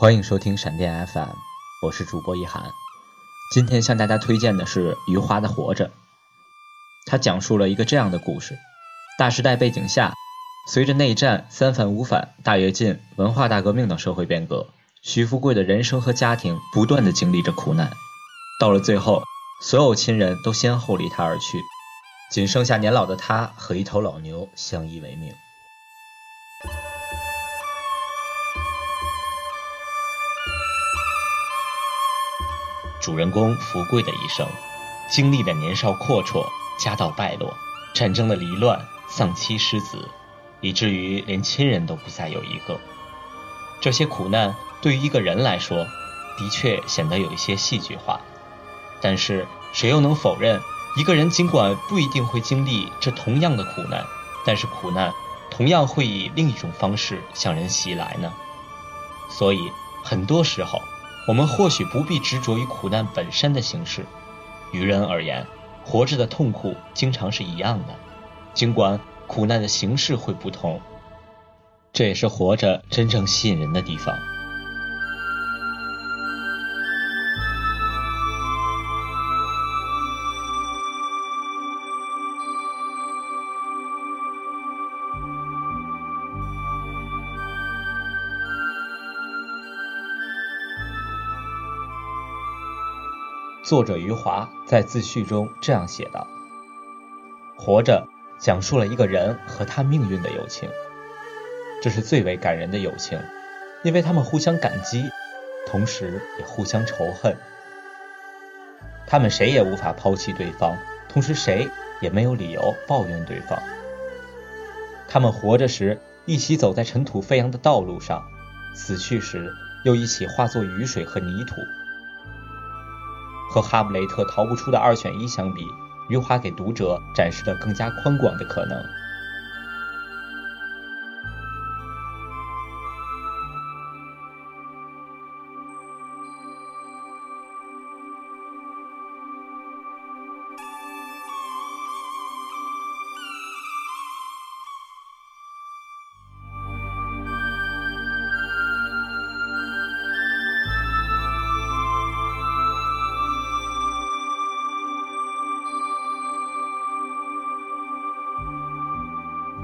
欢迎收听闪电 FM，我是主播一涵。今天向大家推荐的是余华的《活着》。他讲述了一个这样的故事：大时代背景下，随着内战、三反五反、大跃进、文化大革命等社会变革，徐富贵的人生和家庭不断的经历着苦难。到了最后，所有亲人都先后离他而去，仅剩下年老的他和一头老牛相依为命。主人公福贵的一生，经历了年少阔绰、家道败落、战争的离乱、丧妻失子，以至于连亲人都不再有一个。这些苦难对于一个人来说，的确显得有一些戏剧化。但是，谁又能否认，一个人尽管不一定会经历这同样的苦难，但是苦难同样会以另一种方式向人袭来呢？所以，很多时候。我们或许不必执着于苦难本身的形式，于人而言，活着的痛苦经常是一样的，尽管苦难的形式会不同，这也是活着真正吸引人的地方。作者余华在自序中这样写道：“活着讲述了一个人和他命运的友情，这是最为感人的友情，因为他们互相感激，同时也互相仇恨。他们谁也无法抛弃对方，同时谁也没有理由抱怨对方。他们活着时一起走在尘土飞扬的道路上，死去时又一起化作雨水和泥土。”和哈姆雷特逃不出的二选一相比，余华给读者展示了更加宽广的可能。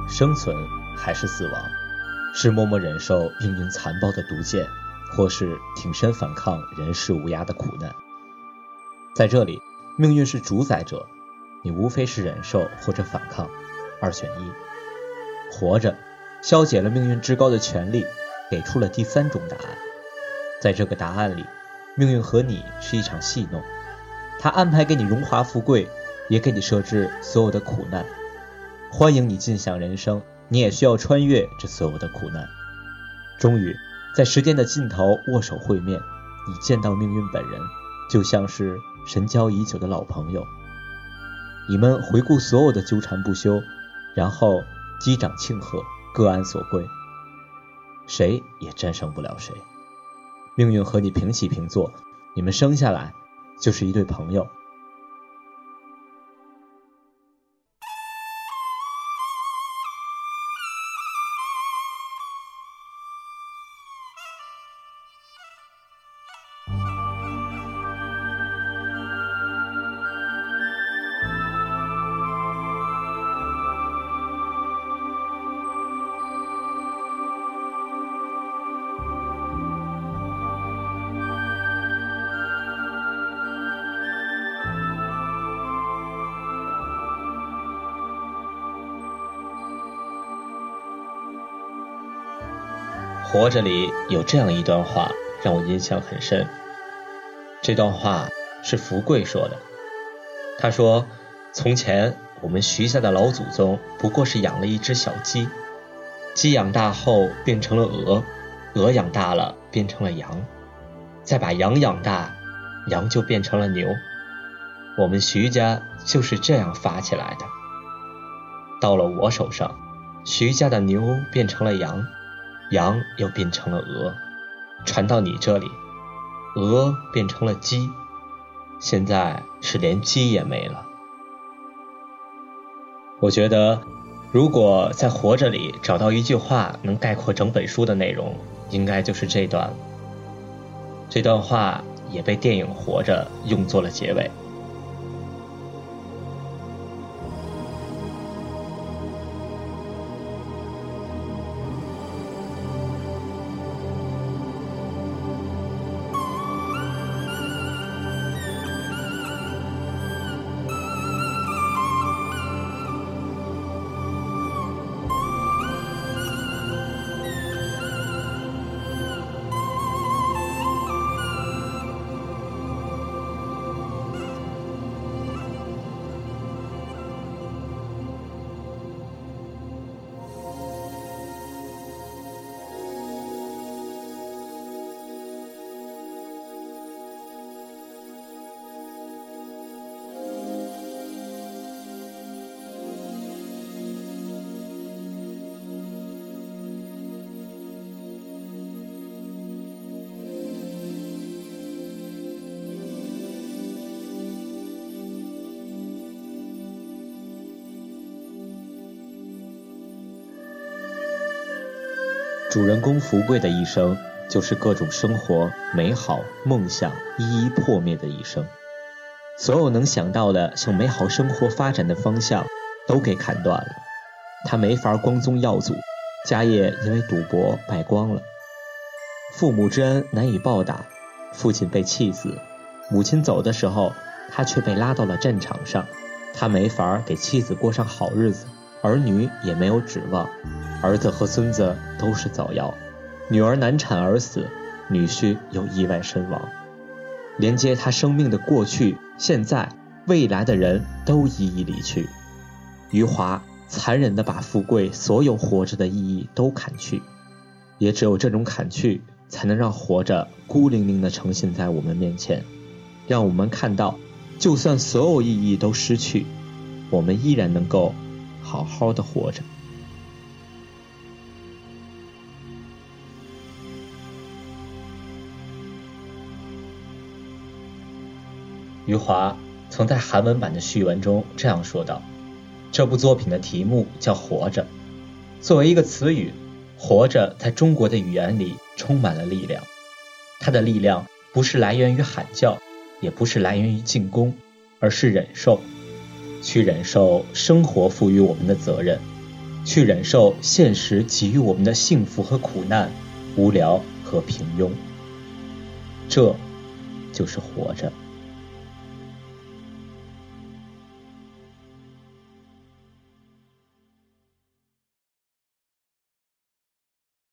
生存还是死亡，是默默忍受命运残暴的毒箭，或是挺身反抗人世无涯的苦难。在这里，命运是主宰者，你无非是忍受或者反抗，二选一。活着，消解了命运至高的权利，给出了第三种答案。在这个答案里，命运和你是一场戏弄，他安排给你荣华富贵，也给你设置所有的苦难。欢迎你尽享人生，你也需要穿越这所有的苦难。终于，在时间的尽头握手会面，你见到命运本人，就像是神交已久的老朋友。你们回顾所有的纠缠不休，然后击掌庆贺，各安所归。谁也战胜不了谁。命运和你平起平坐，你们生下来就是一对朋友。活着里有这样一段话让我印象很深。这段话是福贵说的。他说：“从前我们徐家的老祖宗不过是养了一只小鸡，鸡养大后变成了鹅，鹅养大了变成了羊，再把羊养大，羊就变成了牛。我们徐家就是这样发起来的。到了我手上，徐家的牛变成了羊。”羊又变成了鹅，传到你这里，鹅变成了鸡，现在是连鸡也没了。我觉得，如果在活着里找到一句话能概括整本书的内容，应该就是这段：这段话也被电影《活着》用作了结尾。主人公福贵的一生，就是各种生活美好梦想一一破灭的一生，所有能想到的向美好生活发展的方向都给砍断了。他没法光宗耀祖，家业因为赌博败光了，父母之恩难以报答，父亲被气死，母亲走的时候，他却被拉到了战场上，他没法给妻子过上好日子。儿女也没有指望，儿子和孙子都是早夭，女儿难产而死，女婿又意外身亡，连接他生命的过去、现在、未来的人都一一离去。余华残忍地把富贵所有活着的意义都砍去，也只有这种砍去，才能让活着孤零零地呈现在我们面前，让我们看到，就算所有意义都失去，我们依然能够。好好的活着。余华曾在韩文版的序文中这样说道：“这部作品的题目叫‘活着’，作为一个词语，‘活着’在中国的语言里充满了力量。它的力量不是来源于喊叫，也不是来源于进攻，而是忍受。”去忍受生活赋予我们的责任，去忍受现实给予我们的幸福和苦难、无聊和平庸，这就是活着。